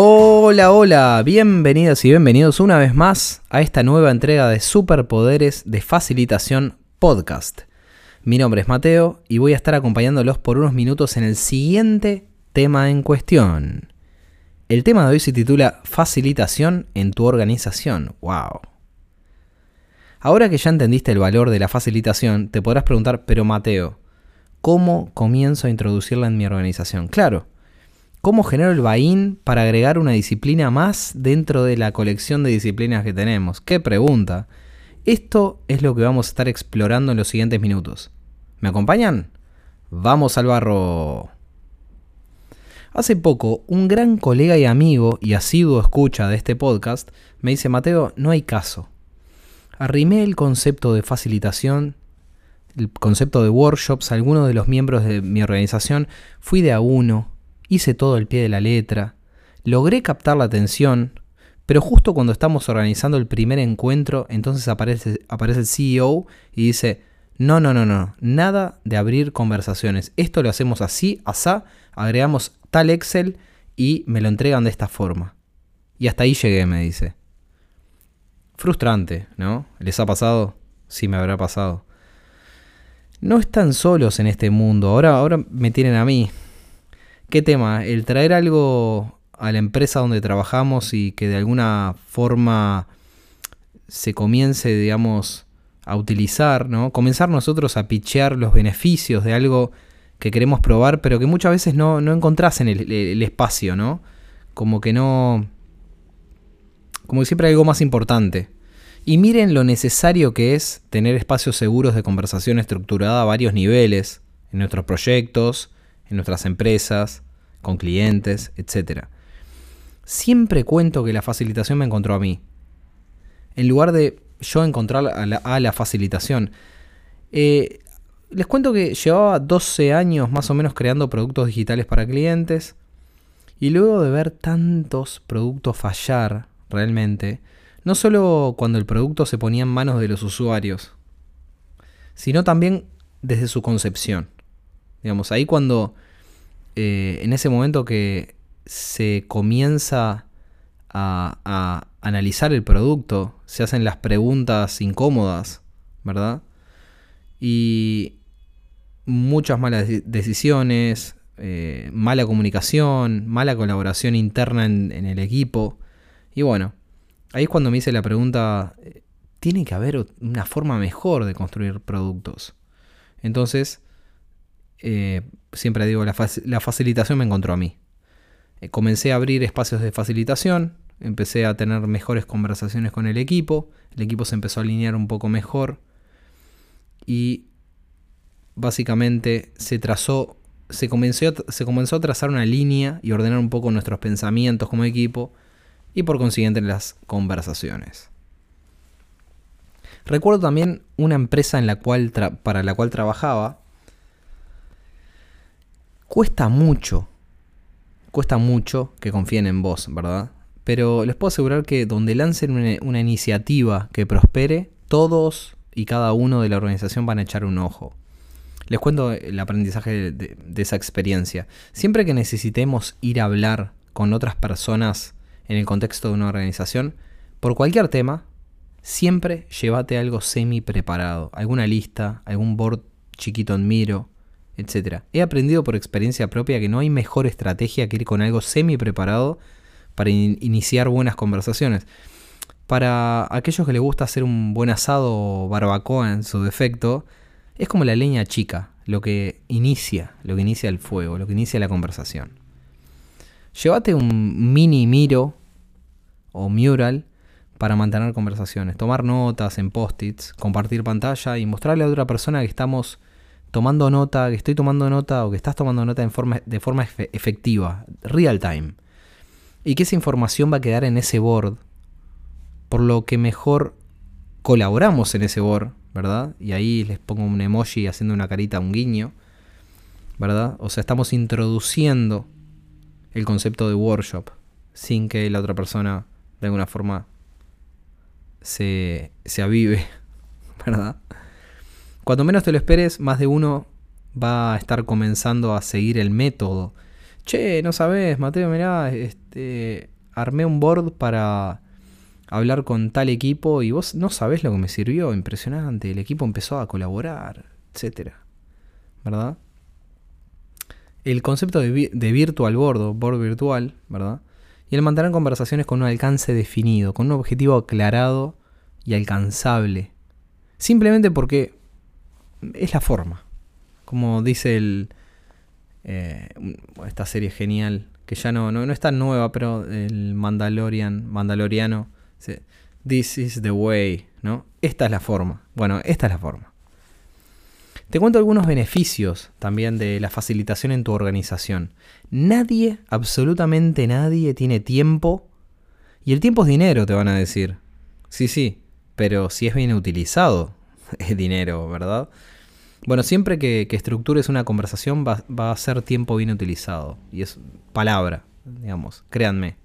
Hola, hola, bienvenidas y bienvenidos una vez más a esta nueva entrega de Superpoderes de Facilitación Podcast. Mi nombre es Mateo y voy a estar acompañándolos por unos minutos en el siguiente tema en cuestión. El tema de hoy se titula Facilitación en tu organización. ¡Wow! Ahora que ya entendiste el valor de la facilitación, te podrás preguntar, pero Mateo, ¿cómo comienzo a introducirla en mi organización? Claro, ¿Cómo genero el buy para agregar una disciplina más dentro de la colección de disciplinas que tenemos? ¡Qué pregunta! Esto es lo que vamos a estar explorando en los siguientes minutos. ¿Me acompañan? Vamos al barro. Hace poco, un gran colega y amigo y asiduo escucha de este podcast me dice, Mateo, no hay caso. Arrimé el concepto de facilitación, el concepto de workshops algunos de los miembros de mi organización, fui de a uno, hice todo el pie de la letra, logré captar la atención, pero justo cuando estamos organizando el primer encuentro, entonces aparece, aparece el CEO y dice, no, no, no, no, nada de abrir conversaciones, esto lo hacemos así, asá, agregamos tal Excel y me lo entregan de esta forma. Y hasta ahí llegué, me dice. Frustrante, ¿no? ¿Les ha pasado? Sí, me habrá pasado. No están solos en este mundo, ahora, ahora me tienen a mí. ¿Qué tema? El traer algo a la empresa donde trabajamos y que de alguna forma se comience, digamos, a utilizar, ¿no? Comenzar nosotros a pichear los beneficios de algo que queremos probar, pero que muchas veces no, no encontrás en el, el, espacio, ¿no? Como que no... Como que siempre hay algo más importante. Y miren lo necesario que es tener espacios seguros de conversación estructurada a varios niveles, en nuestros proyectos, en nuestras empresas, con clientes, etc. Siempre cuento que la facilitación me encontró a mí. En lugar de yo encontrar a la, facilitación. Eh, les cuento que llevaba 12 años más o menos creando productos digitales para clientes. Y luego de ver tantos productos fallar realmente, no solo cuando el producto se ponía en manos de los usuarios, sino también desde su concepción. Digamos, ahí cuando, eh, en ese momento que se comienza a, analizar el producto, se hacen las preguntas incómodas, ¿verdad? Y muchas malas decisiones, eh, mala comunicación, mala colaboración interna en, en, el equipo. Y bueno, ahí es cuando me hice la pregunta, eh, tiene que haber una forma mejor de construir productos. Entonces, eh, siempre digo, la, facilitación me encontró a mí. Eh, comencé a abrir espacios de facilitación, empecé a tener mejores conversaciones con el equipo, el equipo se empezó a alinear un poco mejor y básicamente se trazó, se comenzó, a, se comenzó a trazar una línea y ordenar un poco nuestros pensamientos como equipo y por consiguiente las conversaciones. Recuerdo también una empresa en la cual para la cual trabajaba Cuesta mucho, cuesta mucho que confíen en vos, ¿verdad? Pero les puedo asegurar que donde lancen una, iniciativa que prospere, todos y cada uno de la organización van a echar un ojo. Les cuento el aprendizaje de, de, esa experiencia. Siempre que necesitemos ir a hablar con otras personas en el contexto de una organización, por cualquier tema, siempre llévate algo semi preparado. Alguna lista, algún board chiquito en miro, etc. He aprendido por experiencia propia que no hay mejor estrategia que ir con algo semi preparado para iniciar buenas conversaciones. Para aquellos que les gusta hacer un buen asado o barbacoa en su defecto, es como la leña chica, lo que inicia, lo que inicia el fuego, lo que inicia la conversación. Llévate un mini miro o mural para mantener conversaciones, tomar notas en post-its, compartir pantalla y mostrarle a otra persona que estamos tomando nota, que estoy tomando nota o que estás tomando nota forma, de forma efectiva, real time. Y que esa información va a quedar en ese board, por lo que mejor colaboramos en ese board, ¿verdad? Y ahí les pongo un emoji haciendo una carita, un guiño, ¿verdad? O sea, estamos introduciendo el concepto de workshop sin que la otra persona de alguna forma se, se avive, ¿verdad? Cuando menos te lo esperes, más de uno va a estar comenzando a seguir el método. Che, no sabes, Mateo, mirá, este, armé un board para hablar con tal equipo y vos no sabés lo que me sirvió, impresionante, el equipo empezó a colaborar, etcétera. ¿Verdad? El concepto de, virtual board board virtual, ¿verdad? Y el mantener conversaciones con un alcance definido, con un objetivo aclarado y alcanzable. Simplemente porque es la forma. Como dice el, eh, esta serie genial, que ya no, no, no, es tan nueva, pero el Mandalorian, Mandaloriano, This is the way, ¿no? Esta es la forma. Bueno, esta es la forma. Te cuento algunos beneficios también de la facilitación en tu organización. Nadie, absolutamente nadie, tiene tiempo. Y el tiempo es dinero, te van a decir. Sí, sí, pero si es bien utilizado, dinero, ¿verdad? Bueno, siempre que, estructures una conversación va, va, a ser tiempo bien utilizado. Y es palabra, digamos, créanme.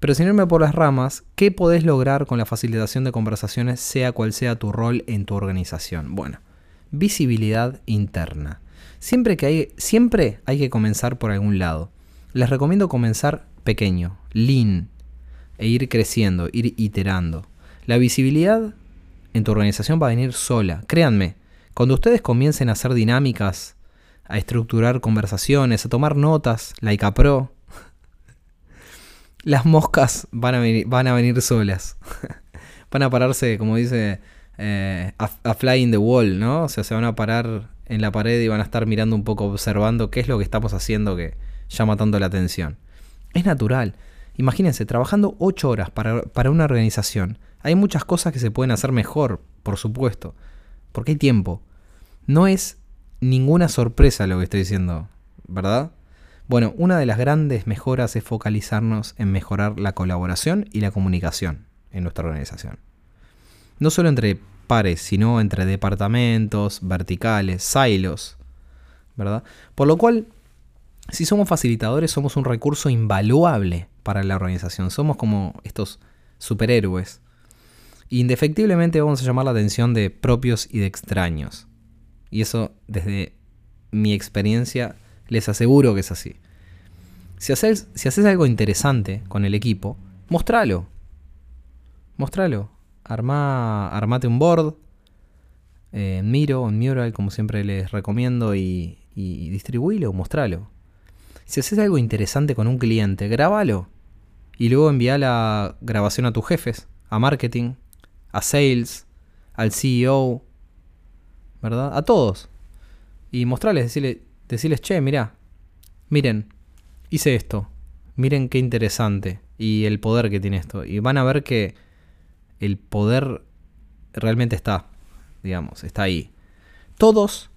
Pero sin irme por las ramas, ¿qué podés lograr con la facilitación de conversaciones, sea cual sea tu rol en tu organización? Bueno, visibilidad interna. Siempre, que hay, siempre hay que comenzar por algún lado. Les recomiendo comenzar pequeño, lean, e ir creciendo, ir iterando. La visibilidad en tu organización va a venir sola. Créanme, cuando ustedes comiencen a hacer dinámicas, a estructurar conversaciones, a tomar notas, like a pro, las moscas van a venir, van a venir solas. van a pararse, como dice, eh, a, fly in the wall, ¿no? O sea, se van a parar en la pared y van a estar mirando un poco, observando qué es lo que estamos haciendo que llama tanto la atención. Es natural. Imagínense, trabajando 8 horas para, para una organización, hay muchas cosas que se pueden hacer mejor, por supuesto, porque hay tiempo. No es ninguna sorpresa lo que estoy diciendo, ¿verdad? Bueno, una de las grandes mejoras es focalizarnos en mejorar la colaboración y la comunicación en nuestra organización. No solo entre pares, sino entre departamentos, verticales, silos, ¿verdad? Por lo cual, si somos facilitadores, somos un recurso invaluable para la organización. Somos como estos superhéroes. Indefectiblemente vamos a llamar la atención de propios y de extraños. Y eso, desde mi experiencia, les aseguro que es así. Si haces, algo interesante con el equipo, mostralo. Mostralo. Arma, armate un board eh, Miro, en Mural, como siempre les recomiendo, y, y distribuílo, mostralo. Si haces algo interesante con un cliente, grábalo. Y luego envía la grabación a tus jefes, a marketing, a sales, al CEO, ¿verdad? A todos. Y mostrarles, decirles, decirles, che, mira, miren, hice esto, miren qué interesante y el poder que tiene esto. Y van a ver que el poder realmente está, digamos, está ahí. Todos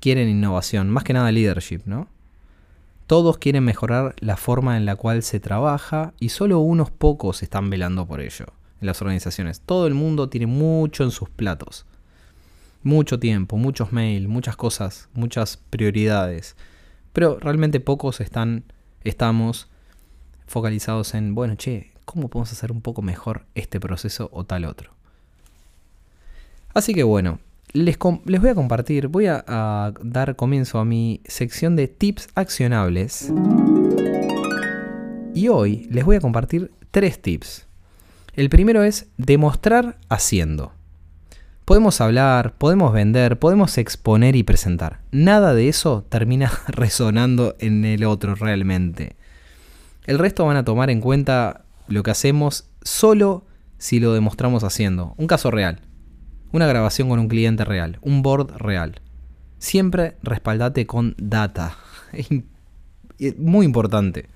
quieren innovación, más que nada leadership, ¿no? Todos quieren mejorar la forma en la cual se trabaja y solo unos pocos están velando por ello en las organizaciones. Todo el mundo tiene mucho en sus platos mucho tiempo, muchos mails, muchas cosas, muchas prioridades. Pero realmente pocos están, estamos focalizados en, bueno, che, ¿cómo podemos hacer un poco mejor este proceso o tal otro? Así que bueno, les, voy a compartir, voy a, a dar comienzo a mi sección de tips accionables. Y hoy les voy a compartir tres tips. El primero es demostrar haciendo. Podemos hablar, podemos vender, podemos exponer y presentar. Nada de eso termina resonando en el otro realmente. El resto van a tomar en cuenta lo que hacemos solo si lo demostramos haciendo. Un caso real. Una grabación con un cliente real. Un board real. Siempre respaldate con data. Muy importante.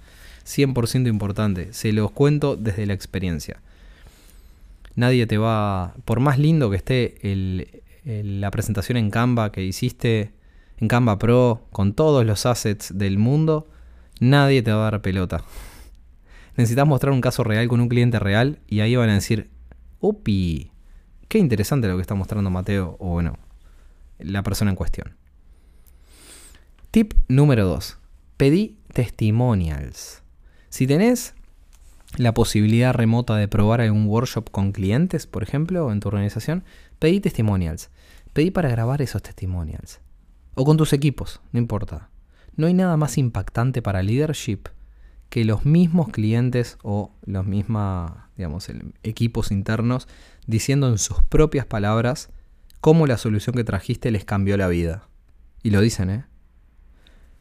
100% importante. Se los cuento desde la experiencia. Nadie te va, por más lindo que esté la presentación en Canva que hiciste, en Canva Pro, con todos los assets del mundo, nadie te va a dar pelota. Necesitas mostrar un caso real con un cliente real y ahí van a decir, upi, qué interesante lo que está mostrando Mateo o bueno, la persona en cuestión. Tip número 2. Pedí testimonials. Si tenés la posibilidad remota de probar algún workshop con clientes, por ejemplo, en tu organización, pedí testimonials. Pedí para grabar esos testimonials. O con tus equipos, no importa. No hay nada más impactante para leadership que los mismos clientes o los mismos, digamos, equipos internos diciendo en sus propias palabras cómo la solución que trajiste les cambió la vida. Y lo dicen, ¿eh?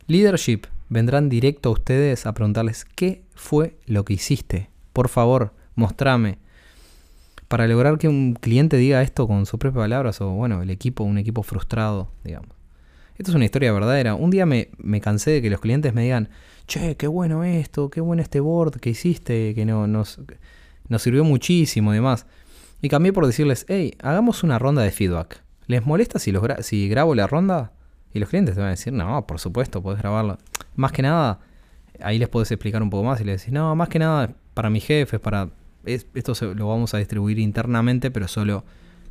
Leadership vendrán directo a ustedes a preguntarles qué fue lo que hiciste. Por favor, mostrame. Para lograr que un cliente diga esto con sus propias palabras, o bueno, el equipo, un equipo frustrado, digamos. Esto es una historia verdadera. Un día me, cansé de que los clientes me digan, che, qué bueno esto, qué bueno este board que hiciste, que no, nos, nos sirvió muchísimo y demás. Y cambié por decirles, hey, hagamos una ronda de feedback. ¿Les molesta si, los si grabo la ronda? Y los clientes te van a decir, no, por supuesto, puedes grabarla. Más que nada, ahí les puedes explicar un poco más y les decís, no, más que nada para mis jefes, para... esto lo vamos a distribuir internamente, pero solo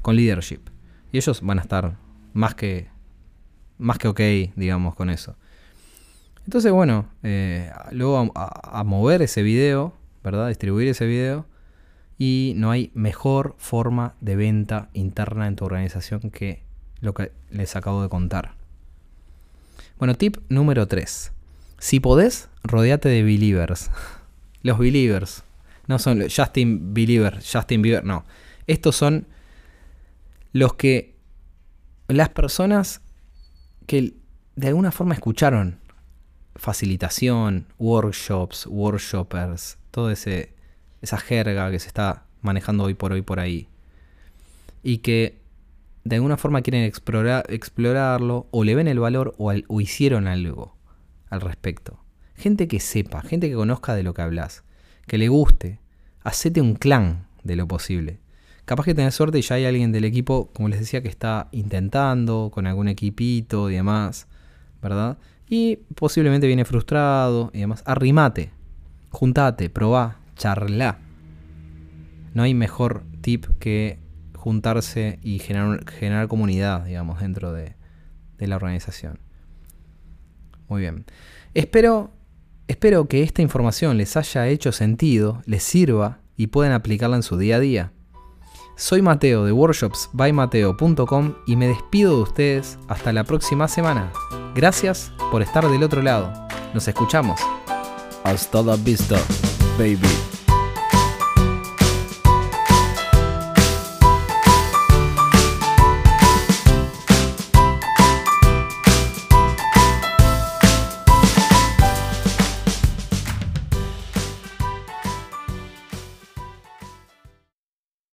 con leadership. Y ellos van a estar más que, más que ok, digamos, con eso. Entonces, bueno, eh, luego a, mover ese video, ¿verdad? Distribuir ese video. Y no hay mejor forma de venta interna en tu organización que lo que les acabo de contar. Bueno, tip número 3. Si podés, rodeate de believers. Los believers. No son Justin Believer, Justin Bieber, no. Estos son los que. Las personas que de alguna forma escucharon facilitación, workshops, workshoppers, toda esa jerga que se está manejando hoy por hoy por ahí. Y que de alguna forma quieren explorar, explorarlo o le ven el valor o, o hicieron algo al respecto. Gente que sepa, gente que conozca de lo que hablas, que le guste. Hacete un clan de lo posible. Capaz que tenés suerte y ya hay alguien del equipo, como les decía, que está intentando con algún equipito y demás, ¿verdad? Y posiblemente viene frustrado y demás. Arrimate, juntate, probá, charla. No hay mejor tip que juntarse y generar, comunidad, digamos, dentro de, de la organización. Muy bien. Espero, espero que esta información les haya hecho sentido, les sirva y puedan aplicarla en su día a día. Soy Mateo de workshopsbymateo.com y me despido de ustedes hasta la próxima semana. Gracias por estar del otro lado. Nos escuchamos. Hasta la vista, baby.